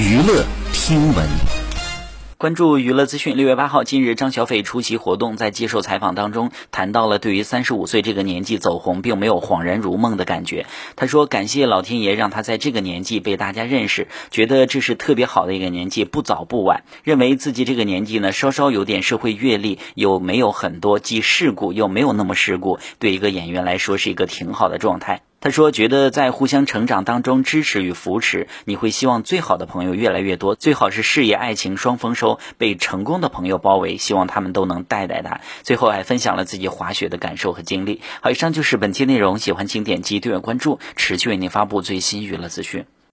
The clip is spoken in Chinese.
娱乐听闻。关注娱乐资讯。六月八号，近日张小斐出席活动，在接受采访当中谈到了对于三十五岁这个年纪走红，并没有恍然如梦的感觉。他说：“感谢老天爷让他在这个年纪被大家认识，觉得这是特别好的一个年纪，不早不晚。认为自己这个年纪呢，稍稍有点社会阅历，又没有很多既世故又没有那么世故，对一个演员来说是一个挺好的状态。”他说：“觉得在互相成长当中支持与扶持，你会希望最好的朋友越来越多，最好是事业爱情双丰收，被成功的朋友包围，希望他们都能带带他。”最后还分享了自己滑雪的感受和经历。好，以上就是本期内容，喜欢请点击订阅关注，持续为您发布最新娱乐资讯。